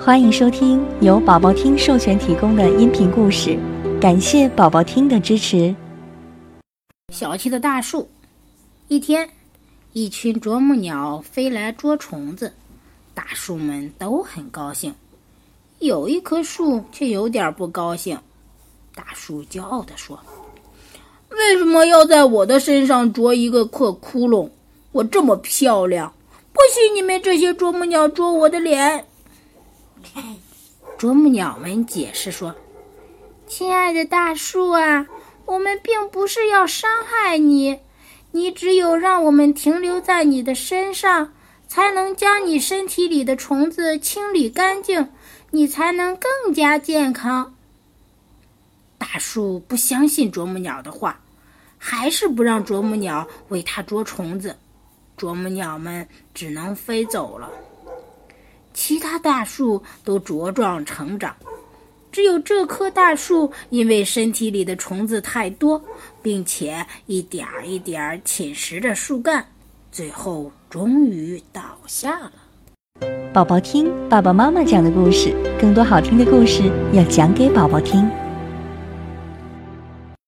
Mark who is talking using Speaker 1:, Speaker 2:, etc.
Speaker 1: 欢迎收听由宝宝听授权提供的音频故事，感谢宝宝听的支持。
Speaker 2: 小气的大树。一天，一群啄木鸟飞来捉虫子，大树们都很高兴。有一棵树却有点不高兴。大树骄傲地说：“为什么要在我的身上啄一个破窟窿？我这么漂亮，不许你们这些啄木鸟啄我的脸！”啄木鸟们解释说：“亲爱的大树啊，我们并不是要伤害你，你只有让我们停留在你的身上，才能将你身体里的虫子清理干净，你才能更加健康。”大树不相信啄木鸟的话，还是不让啄木鸟为它捉虫子，啄木鸟们只能飞走了。其他大树都茁壮成长，只有这棵大树因为身体里的虫子太多，并且一点儿一点儿侵蚀着树干，最后终于倒下了。
Speaker 1: 宝宝听爸爸妈妈讲的故事，更多好听的故事要讲给宝宝听。